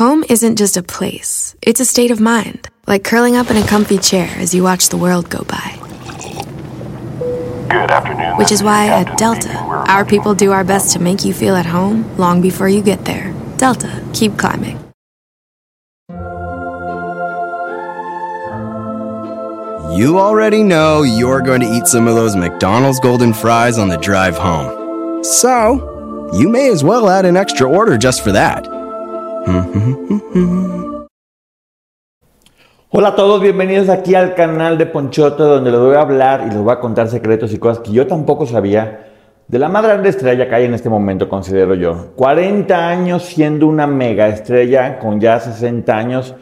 Home isn't just a place, it's a state of mind, like curling up in a comfy chair as you watch the world go by. Good afternoon. Which is why Captain at Delta, our people do our best to make you feel at home long before you get there. Delta, keep climbing. You already know you're going to eat some of those McDonald's golden fries on the drive home. So, you may as well add an extra order just for that. Hola a todos, bienvenidos aquí al canal de Ponchoto donde les voy a hablar y les voy a contar secretos y cosas que yo tampoco sabía de la más grande estrella que hay en este momento, considero yo. 40 años siendo una mega estrella con ya 60 años.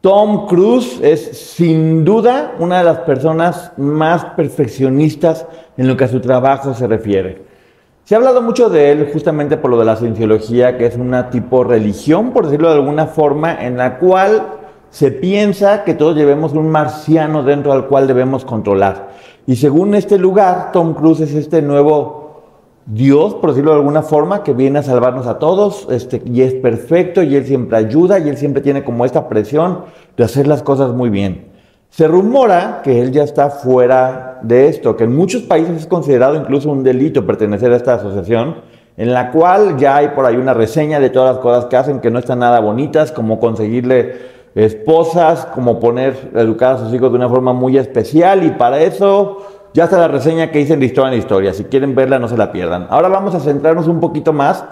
Tom Cruise es sin duda una de las personas más perfeccionistas en lo que a su trabajo se refiere. Se ha hablado mucho de él justamente por lo de la cienciología, que es una tipo religión, por decirlo de alguna forma, en la cual se piensa que todos llevemos un marciano dentro al cual debemos controlar. Y según este lugar, Tom Cruise es este nuevo Dios, por decirlo de alguna forma, que viene a salvarnos a todos, este, y es perfecto, y Él siempre ayuda, y Él siempre tiene como esta presión de hacer las cosas muy bien. Se rumora que Él ya está fuera de esto, que en muchos países es considerado incluso un delito pertenecer a esta asociación, en la cual ya hay por ahí una reseña de todas las cosas que hacen que no están nada bonitas, como conseguirle esposas, como poner, educar a sus hijos de una forma muy especial, y para eso ya está la reseña que hice en historia en la historia. Si quieren verla, no se la pierdan. Ahora vamos a centrarnos un poquito más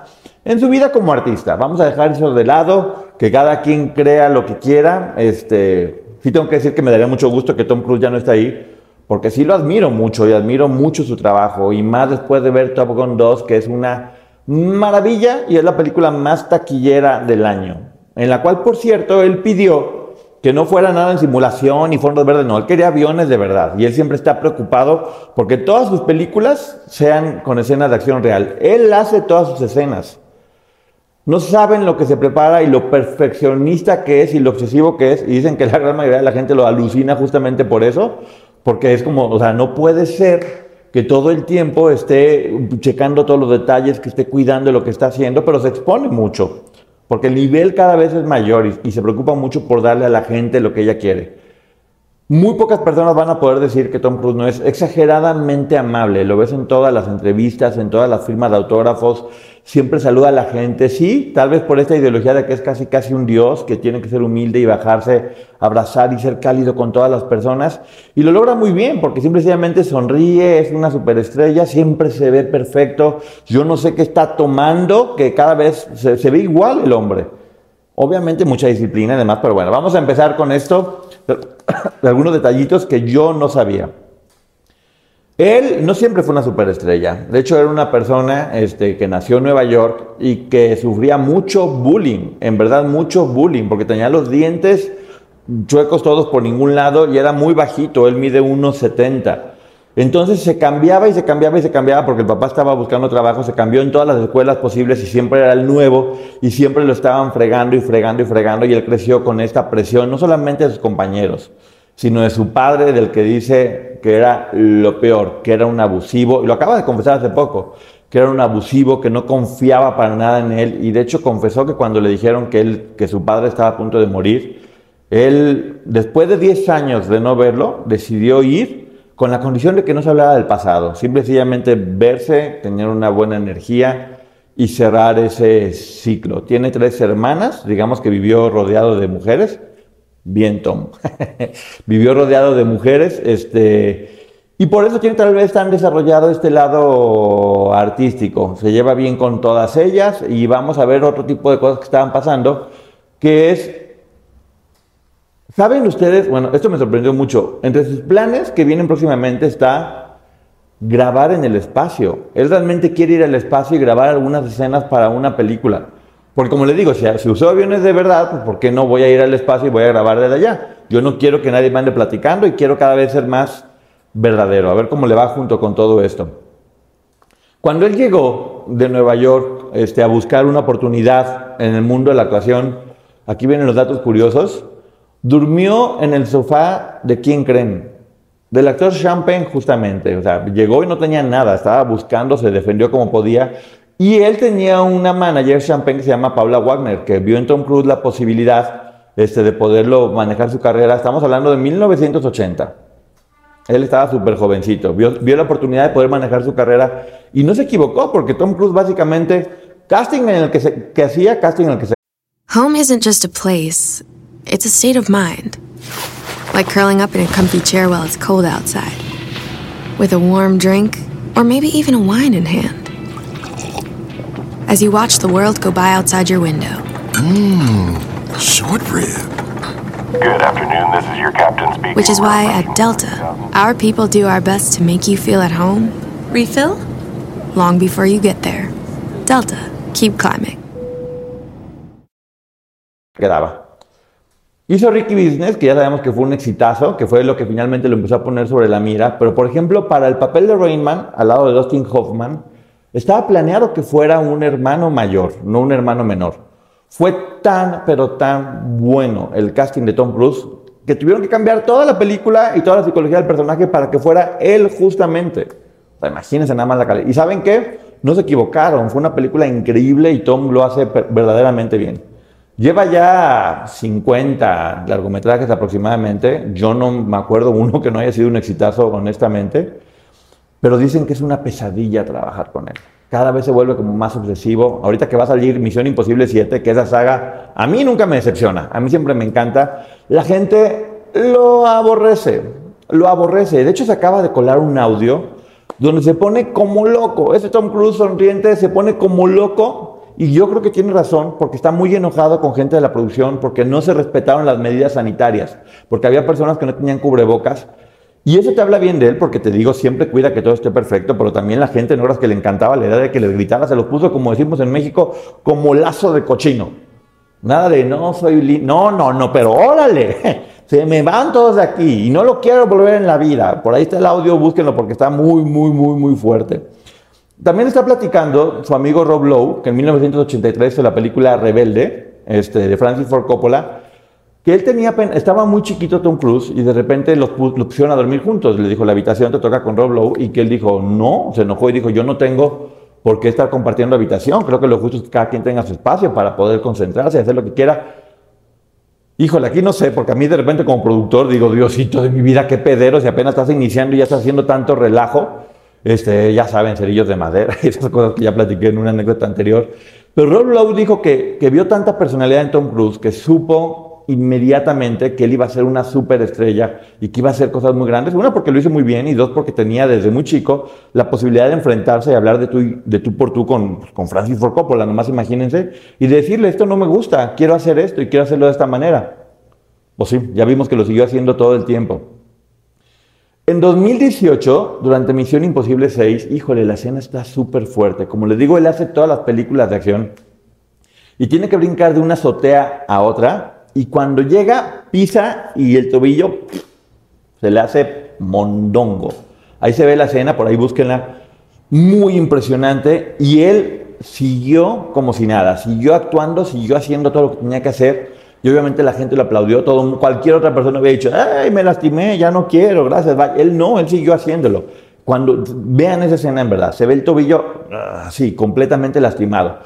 en su vida como artista. Vamos a dejar eso de lado, que cada quien crea lo que quiera. Este, sí tengo que decir que me daría mucho gusto que Tom Cruise ya no esté ahí, porque sí lo admiro mucho y admiro mucho su trabajo. Y más después de ver Top Gun 2, que es una maravilla y es la película más taquillera del año. En la cual, por cierto, él pidió que no fuera nada en simulación y fondos verdes, no, él quería aviones de verdad y él siempre está preocupado porque todas sus películas sean con escenas de acción real. Él hace todas sus escenas. No saben lo que se prepara y lo perfeccionista que es y lo obsesivo que es y dicen que la gran mayoría de la gente lo alucina justamente por eso, porque es como, o sea, no puede ser que todo el tiempo esté checando todos los detalles, que esté cuidando lo que está haciendo, pero se expone mucho porque el nivel cada vez es mayor y, y, se preocupa mucho por darle a la gente lo que ella quiere. Muy pocas personas van a poder decir que Tom Cruise no es exageradamente amable. Lo ves en todas las entrevistas, en todas las firmas de autógrafos. Siempre saluda a la gente. Sí, tal vez por esta ideología de que es casi casi un dios, que tiene que ser humilde y bajarse, abrazar y ser cálido con todas las personas. Y lo logra muy bien, porque simplemente sonríe, es una superestrella, siempre se ve perfecto. Yo no sé qué está tomando, que cada vez se, ve igual el hombre. Obviamente mucha disciplina y demás, pero bueno, vamos a empezar con esto de algunos detallitos que yo no sabía. Él no siempre fue una superestrella. De hecho, era una persona este, que nació en Nueva York y que sufría mucho bullying. En verdad, mucho bullying, porque tenía los dientes chuecos todos por ningún lado y era muy bajito. Él mide 1,70. Entonces se cambiaba y se cambiaba y se cambiaba porque el papá estaba buscando trabajo, se cambió en todas las escuelas posibles y siempre era el nuevo y siempre lo estaban fregando y fregando y fregando y él creció con esta presión, no solamente de sus compañeros, sino de su padre del que dice que era lo peor, que era un abusivo, y lo acaba de confesar hace poco, que era un abusivo, que no confiaba para nada en él. Y de hecho confesó que cuando le dijeron que, él, que su padre estaba a punto de morir, él después de 10 años de no verlo, decidió ir con la condición de que no se hablara del pasado, simple y sencillamente verse, tener una buena energía y cerrar ese ciclo. Tiene tres hermanas, digamos que vivió rodeado de mujeres, bien Tom, vivió rodeado de mujeres, este, y por eso tiene tal vez tan desarrollado este lado artístico, se lleva bien con todas ellas y vamos a ver otro tipo de cosas que estaban pasando, que es ¿Saben ustedes? Bueno, esto me sorprendió mucho. Entre sus planes que vienen próximamente está grabar en el espacio. Él realmente quiere ir al espacio y grabar algunas escenas para una película. Porque como les digo, si, si usó aviones de verdad, pues ¿por qué no voy a ir al espacio y voy a grabar desde allá? Yo no quiero que nadie me ande platicando y quiero cada vez ser más verdadero. A ver cómo le va junto con todo esto. Cuando él llegó de Nueva York este, a buscar una oportunidad en el mundo de la actuación, aquí vienen los datos curiosos. Durmió en el sofá de quién creen? Del actor Champagne, justamente. O sea, llegó y no tenía nada, estaba buscando, se defendió como podía. Y él tenía una manager champagne que se llama Paula Wagner, que vio en Tom Cruise la posibilidad este, de poderlo manejar su carrera. Estamos hablando de 1980. Él estaba súper jovencito, vio, vio la oportunidad de poder manejar su carrera y no se equivocó porque Tom Cruise básicamente, casting en el que, se, que hacía, casting en el que se... Home isn't just a place, it's a state of mind. Like curling up in a comfy chair while it's cold outside, with a warm drink, or maybe even a wine in hand. As you watch the world go by outside your window, Mmm, Short rib. Good afternoon, this is your captain speaking. which is why at Delta, our people do our best to make you feel at home. Refill? Long before you get there. Delta, keep climbing. quedaba. Hizo Ricky Business, que ya sabemos que fue un exitazo, que fue lo que finalmente lo empezó a poner sobre la mira, pero por ejemplo, para el papel de Rain Man, al lado de Dustin Hoffman, estaba planeado que fuera un hermano mayor, no un hermano menor. Fue tan, pero tan bueno el casting de Tom Cruise que tuvieron que cambiar toda la película y toda la psicología del personaje para que fuera él justamente. O sea, imagínense nada más la calidad. ¿Y saben qué? No se equivocaron, fue una película increíble y Tom lo hace verdaderamente bien. Lleva ya 50 largometrajes aproximadamente. Yo no me acuerdo uno que no haya sido un exitazo, honestamente. Pero dicen que es una pesadilla trabajar con él. Cada vez se vuelve como más obsesivo. Ahorita que va a salir Misión Imposible 7, que esa saga a mí nunca me decepciona. A mí siempre me encanta. La gente lo aborrece. Lo aborrece. De hecho, se acaba de colar un audio donde se pone como loco. Ese Tom Cruise sonriente se pone como loco. Y yo creo que tiene razón porque está muy enojado con gente de la producción porque no se respetaron las medidas sanitarias. Porque había personas que no tenían cubrebocas. Y eso te habla bien de él porque te digo, siempre cuida que todo esté perfecto, pero también la gente en horas que le encantaba la idea de que les gritara, se los puso, como decimos en México, como lazo de cochino. Nada de no soy no, no, no, pero órale, se me van todos de aquí y no lo quiero volver en la vida. Por ahí está el audio, búsquenlo porque está muy, muy, muy, muy fuerte. También está platicando su amigo Rob Lowe, que en 1983 en la película Rebelde, este, de Francis Ford Coppola, que él tenía, estaba muy chiquito Tom Cruise y de repente los lo pusieron a dormir juntos. Le dijo, la habitación te toca con Rob Lowe y que él dijo, no, se enojó y dijo, yo no tengo por qué estar compartiendo habitación. Creo que lo justo es que cada quien tenga su espacio para poder concentrarse y hacer lo que quiera. Híjole, aquí no sé, porque a mí de repente como productor digo, Diosito de mi vida, qué pedero, si apenas estás iniciando y ya estás haciendo tanto relajo. Este, ya saben, cerillos de madera, esas cosas que ya platiqué en una anécdota anterior. Pero Rob Lowe dijo que, que vio tanta personalidad en Tom Cruise que supo inmediatamente que él iba a ser una superestrella y que iba a hacer cosas muy grandes. Una, porque lo hizo muy bien y dos, porque tenía desde muy chico la posibilidad de enfrentarse y hablar de tú, por tú con, con Francis Ford Coppola, nomás imagínense, y decirle, esto no me gusta, quiero hacer esto y quiero hacerlo de esta manera. Pues sí, ya vimos que lo siguió haciendo todo el tiempo. En 2018, durante Misión Imposible 6, híjole, la escena está súper fuerte. Como les digo, él hace todas las películas de acción y tiene que brincar de una azotea a otra. Y cuando llega, pisa y el tobillo se le hace mondongo. Ahí se ve la escena, por ahí búsquenla. Muy impresionante. Y él siguió como si nada, siguió actuando, siguió haciendo todo lo que tenía que hacer. Y obviamente la gente lo aplaudió, todo, cualquier otra persona había dicho, ¡ay, me lastimé, ya no quiero, gracias! bye". Él no, él siguió haciéndolo. Cuando vean esa escena en verdad, se ve el tobillo así, completamente lastimado.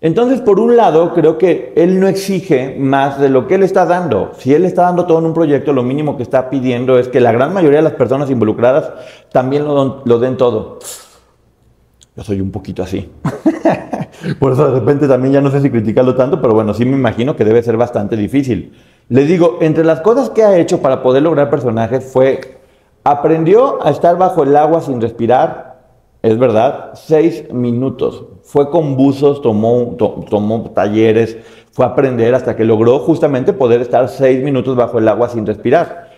Entonces, por un lado, creo que él no exige más de lo que él está dando. Si él está dando todo en un proyecto, lo mínimo que está pidiendo es que la gran mayoría de las personas involucradas también lo, lo den todo. Yo soy un poquito así. Por eso de repente también ya no sé si criticarlo tanto, pero bueno, sí me imagino que debe ser bastante difícil. Les digo, entre las cosas que ha hecho para poder lograr personajes fue, aprendió a estar bajo el agua sin respirar, es verdad, seis minutos. Fue con buzos, tomó, to- tomó talleres, fue a aprender hasta que logró justamente poder estar seis minutos bajo el agua sin respirar.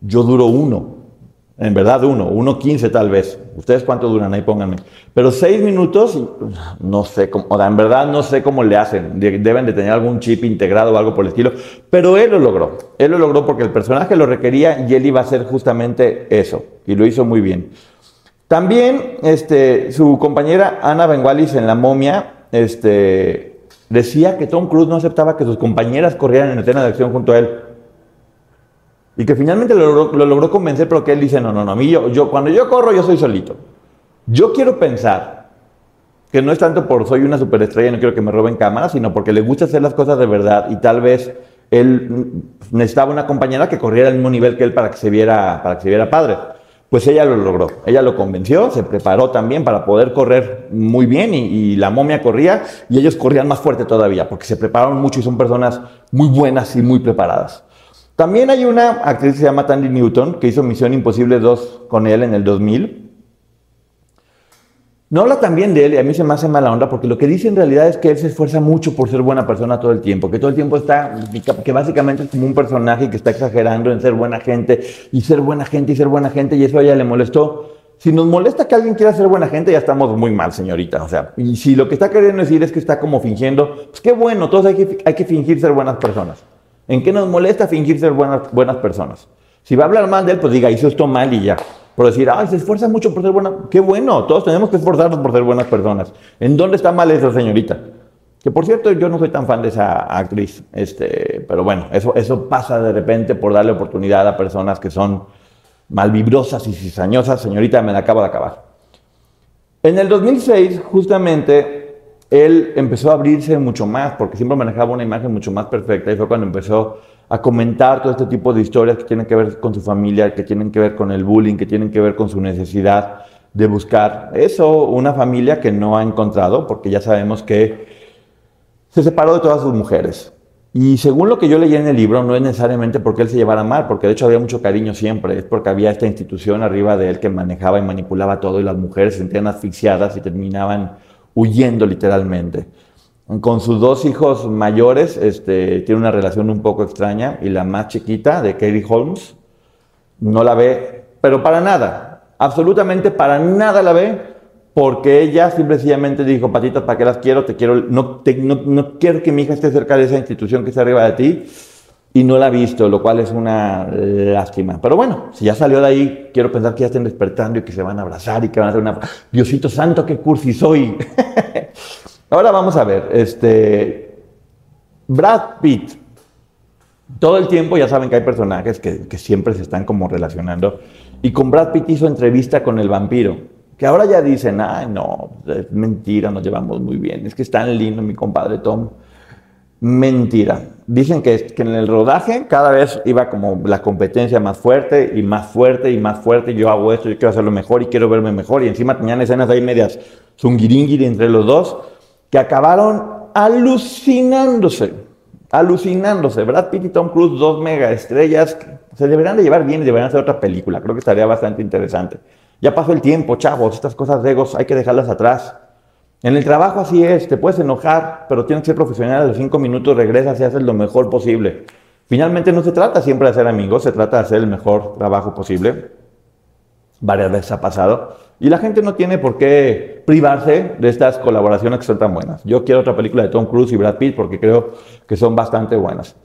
Yo duro uno, en verdad uno, uno quince tal vez. ¿Ustedes cuánto duran? Ahí pónganme. Pero seis minutos, no sé cómo, o sea, en verdad no sé cómo le hacen. De- Deben de tener algún chip integrado o algo por el estilo. Pero él lo logró. Él lo logró porque el personaje lo requería y él iba a hacer justamente eso. Y lo hizo muy bien. También este, su compañera Ana Bengualis en La Momia este, decía que Tom Cruise no aceptaba que sus compañeras corrieran en escena de acción junto a él. Y que finalmente lo logró, lo logró convencer, pero que él dice, no, no, no, a mí yo, yo, cuando yo corro yo soy solito. Yo quiero pensar que no es tanto por soy una superestrella y no quiero que me roben cámaras, sino porque le gusta hacer las cosas de verdad y tal vez él necesitaba una compañera que corriera al mismo nivel que él para que se viera, para que se viera padre. Pues ella lo logró, ella lo convenció, se preparó también para poder correr muy bien y, la momia corría y ellos corrían más fuerte todavía porque se prepararon mucho y son personas muy buenas y muy preparadas. También hay una actriz que se llama Tandy Newton que hizo Misión Imposible 2 con él en el 2000 no habla también de él y a mí se me hace mala onda porque lo que dice en realidad es que él se esfuerza mucho por ser buena persona todo el tiempo, que todo el tiempo está, que básicamente es como un personaje que está exagerando en ser buena gente y ser buena gente y ser buena gente y eso a ella le molestó. Si nos molesta que alguien quiera ser buena gente, ya estamos muy mal, señorita. O sea, y si lo que está queriendo decir es que está como fingiendo, pues qué bueno, todos hay que, hay que fingir ser buenas personas. ¿En qué nos molesta fingir ser buenas, buenas personas? Si va a hablar mal de él, pues diga, hizo esto mal y ya por decir, ay, se esfuerza mucho por ser buena. Qué bueno, todos tenemos que esforzarnos por ser buenas personas. ¿En dónde está mal esa señorita? Que por cierto, yo no soy tan fan de esa actriz, este, pero bueno, eso, eso pasa de repente por darle oportunidad a personas que son malvibrosas y cizañosas. Señorita, me la acabo de acabar. En el 2006, justamente, él empezó a abrirse mucho más, porque siempre manejaba una imagen mucho más perfecta, y fue cuando empezó a comentar todo este tipo de historias que tienen que ver con su familia, que tienen que ver con el bullying, que tienen que ver con su necesidad de buscar eso, una familia que no ha encontrado, porque ya sabemos que se separó de todas sus mujeres. Y según lo que yo leí en el libro, no es necesariamente porque él se llevara mal, porque de hecho había mucho cariño siempre, es porque había esta institución arriba de él que manejaba y manipulaba todo y las mujeres se sentían asfixiadas y terminaban huyendo literalmente. Con sus dos hijos mayores este, tiene una relación un poco extraña y la más chiquita, de Katie Holmes, no la ve, pero para nada, absolutamente para nada la ve, porque ella simplemente dijo, patitas, ¿para qué las quiero? Te quiero no, no, quiero que mi hija esté cerca de esa institución que está arriba de ti, y no la ha visto, lo cual es una lástima. Pero bueno, si ya salió de ahí, quiero pensar que ya estén despertando y que se van a abrazar y que van a hacer una... Diosito santo, qué cursi soy. Ahora vamos a ver, este, Brad Pitt. Todo el tiempo ya saben que hay personajes que, siempre se están como relacionando. Y con Brad Pitt hizo entrevista con el vampiro. Que ahora ya dicen, ay, no, es mentira, nos llevamos muy bien. Es que es tan lindo mi compadre Tom. Mentira. Dicen que, que en el rodaje cada vez iba como la competencia más fuerte y más fuerte y más fuerte. Yo hago esto, yo quiero hacerlo mejor y quiero verme mejor. Y encima tenían escenas ahí medias zungiringiri entre los dos que acabaron alucinándose, alucinándose. Brad Pitt y Tom Cruise, dos mega estrellas, se deberían de llevar bien y deberían hacer otra película. Creo que estaría bastante interesante. Ya pasó el tiempo, chavos, estas cosas de egos hay que dejarlas atrás. En el trabajo así es, te puedes enojar, pero tienes que ser profesional, a los cinco minutos regresas y haces lo mejor posible. Finalmente no se trata siempre de ser amigos, se trata de hacer el mejor trabajo posible. Varias veces ha pasado. Y la gente no tiene por qué privarse de estas colaboraciones que son tan buenas. Yo quiero otra película de Tom Cruise y Brad Pitt porque creo que son bastante buenas.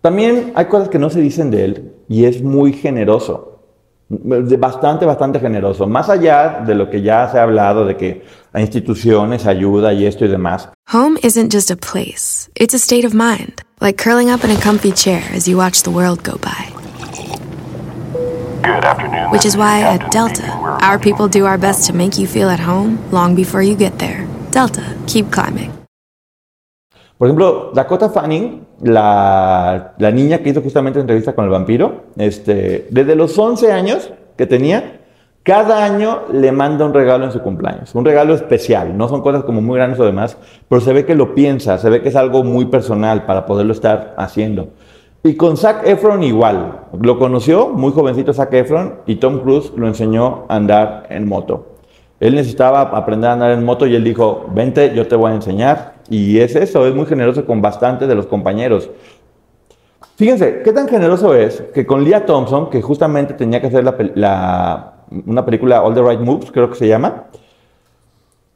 También hay cosas que no se dicen de él y es muy generoso. Bastante, bastante generoso. Más allá de lo que ya se ha hablado de que a instituciones ayuda y esto y demás. Home isn't just a place, it's a state of mind. Like curling up in a comfy chair as you watch the world go by. Good afternoon. Which is why at Delta, our people do our best to make you feel at home long before you get there. Delta, keep climbing. Por ejemplo, Dakota Fanning, la, la niña que hizo justamente la entrevista con el vampiro, este, desde los 11 años que tenía, cada año le manda un regalo en su cumpleaños, un regalo especial, no son cosas como muy grandes o demás, pero se ve que lo piensa, se ve que es algo muy personal para poderlo estar haciendo. Y con Zac Efron igual. Lo conoció muy jovencito Zac Efron y Tom Cruise lo enseñó a andar en moto. Él necesitaba aprender a andar en moto y él dijo, vente, yo te voy a enseñar. Y es eso, es muy generoso con bastante de los compañeros. Fíjense, qué tan generoso es que con Leah Thompson, que justamente tenía que hacer una película All the Right Moves, creo que se llama,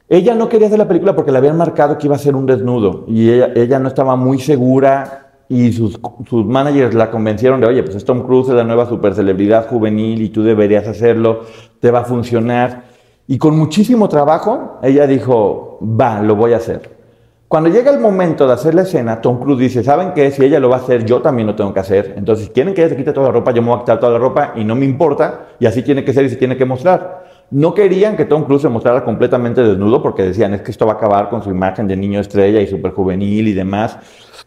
ella no quería hacer la película porque le habían marcado que iba a ser un desnudo y ella, ella no estaba muy segura y sus, sus, managers la convencieron de, oye, pues Tom Cruise es la nueva super celebridad juvenil y tú deberías hacerlo, te va a funcionar. Y con muchísimo trabajo, ella dijo, va, lo voy a hacer. Cuando llega el momento de hacer la escena, Tom Cruise dice, ¿saben qué? Si ella lo va a hacer, yo también lo tengo que hacer. Entonces, quieren que ella se quite toda la ropa, yo me voy a quitar toda la ropa y no me importa, y así tiene que ser y se tiene que mostrar. No querían que Tom Cruise se mostrara completamente desnudo porque decían, es que esto va a acabar con su imagen de niño estrella y súper juvenil y demás.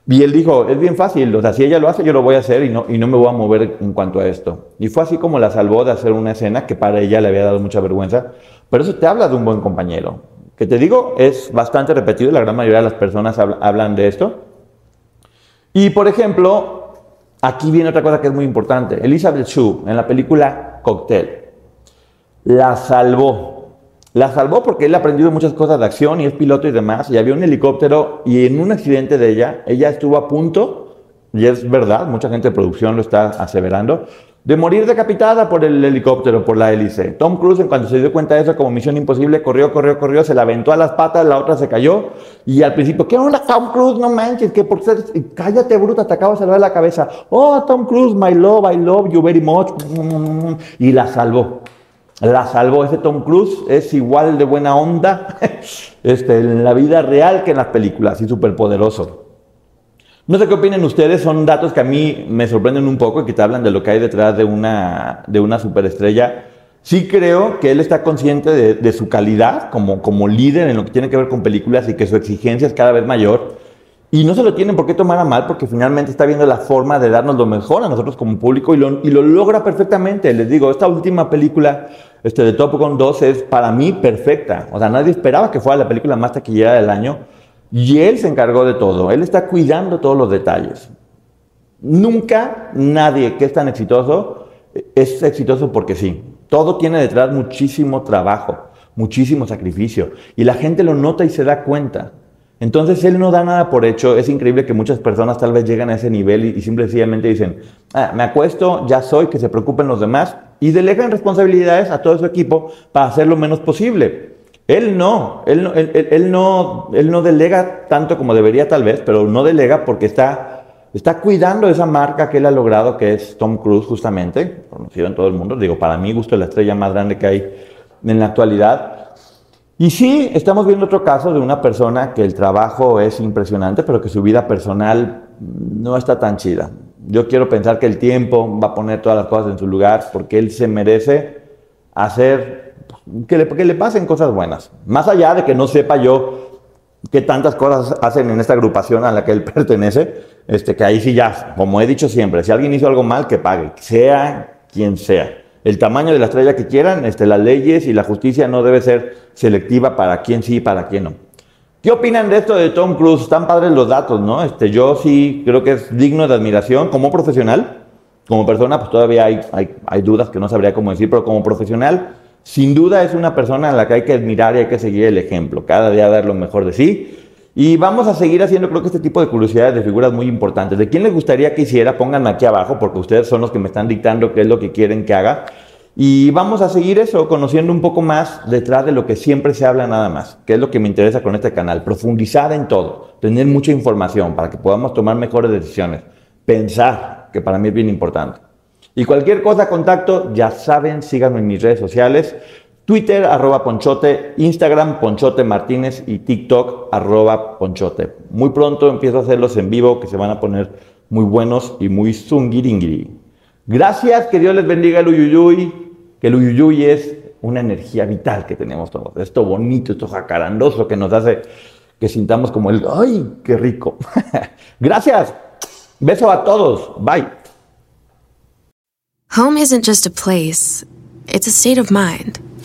Y él dijo, es bien fácil, o sea, si ella lo hace, yo lo voy a hacer y no, y no me voy a mover en cuanto a esto. Y fue así como la salvó de hacer una escena que para ella le había dado mucha vergüenza. Pero eso te habla de un buen compañero. Que te digo, es bastante repetido, la gran mayoría de las personas hablan de esto. Y por ejemplo, aquí viene otra cosa que es muy importante. Elizabeth Shue, en la película Cocktail, la salvó la salvó porque él ha aprendido muchas cosas de acción y es piloto y demás. Y había un helicóptero y en un accidente de ella, ella estuvo a punto, y es verdad, mucha gente de producción lo está aseverando, de morir decapitada por el helicóptero, por la hélice. Tom Cruise, en cuanto se dio cuenta de eso como misión imposible, corrió, corrió, corrió, se la aventó a las patas, la otra se cayó. Y al principio, ¿qué onda, Tom Cruise? No manches, que por ser. Cállate, bruta, te acabo de salvar la cabeza. Oh, Tom Cruise, my love, I love you very much. Y la salvó la salvó. Ese Tom Cruise es igual de buena onda este, en la vida real que en las películas y súper poderoso. No sé qué opinen ustedes, son datos que a mí me sorprenden un poco y que te hablan de lo que hay detrás de una, de una superestrella. Sí creo que él está consciente de, de su calidad como, como líder en lo que tiene que ver con películas y que su exigencia es cada vez mayor. Y no se lo tienen por qué tomar a mal porque finalmente está viendo la forma de darnos lo mejor a nosotros como público y lo, y lo logra perfectamente. Les digo, esta última película este, de Top Gun 2 es para mí perfecta. O sea, nadie esperaba que fuera la película más taquillera del año y él se encargó de todo. Él está cuidando todos los detalles. Nunca nadie que es tan exitoso es exitoso porque sí. Todo tiene detrás muchísimo trabajo, muchísimo sacrificio y la gente lo nota y se da cuenta. Entonces él no da nada por hecho. Es increíble que muchas personas tal vez llegan a ese nivel y, simplemente dicen, ah, me acuesto, ya soy, que se preocupen los demás y delegan responsabilidades a todo su equipo para hacer lo menos posible. Él no, él no, él, no, él no delega tanto como debería tal vez, pero no delega porque está, está cuidando esa marca que él ha logrado, que es Tom Cruise justamente, conocido en todo el mundo. Digo, para mí gusto la estrella más grande que hay en la actualidad. Y sí, estamos viendo otro caso de una persona que el trabajo es impresionante, pero que su vida personal no está tan chida. Yo quiero pensar que el tiempo va a poner todas las cosas en su lugar porque él se merece hacer que le, que le pasen cosas buenas. Más allá de que no sepa yo qué tantas cosas hacen en esta agrupación a la que él pertenece, este, que ahí sí ya, como he dicho siempre, si alguien hizo algo mal, que pague, sea quien sea el tamaño de la estrella que quieran, este, las leyes y la justicia no debe ser selectiva para quién sí y para quién no. ¿Qué opinan de esto de Tom Cruise? Están padres los datos, ¿no? Este, yo sí creo que es digno de admiración como profesional. Como persona, pues todavía hay, hay, hay dudas que no sabría cómo decir, pero como profesional, sin duda es una persona a la que hay que admirar y hay que seguir el ejemplo. Cada día dar lo mejor de sí. Y vamos a seguir haciendo, creo que este tipo de curiosidades de figuras muy importantes. ¿De quién les gustaría que hiciera? Pónganme aquí abajo, porque ustedes son los que me están dictando qué es lo que quieren que haga. Y vamos a seguir eso, conociendo un poco más detrás de lo que siempre se habla nada más, que es lo que me interesa con este canal, profundizar en todo, tener mucha información para que podamos tomar mejores decisiones, pensar, que para mí es bien importante. Y cualquier cosa, contacto, ya saben, síganme en mis redes sociales. Twitter, arroba Ponchote, Instagram, Ponchote Martínez y TikTok, arroba Ponchote. Muy pronto empiezo a hacerlos en vivo que se van a poner muy buenos y muy zungiringiri. Gracias, que Dios les bendiga el Uyuyuy, que el Uyuyuy es una energía vital que tenemos todos. Esto bonito, esto jacarandoso que nos hace que sintamos como el, ¡ay, qué rico! Gracias. Beso a todos. Bye. Home isn't just a place, it's a state of mind.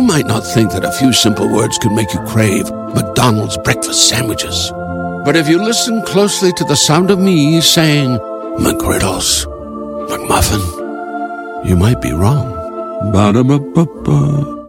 You might not think that a few simple words could make you crave McDonald's breakfast sandwiches. But if you listen closely to the sound of me saying McGriddles, McMuffin, you might be wrong. Ba-da-ba-ba-ba.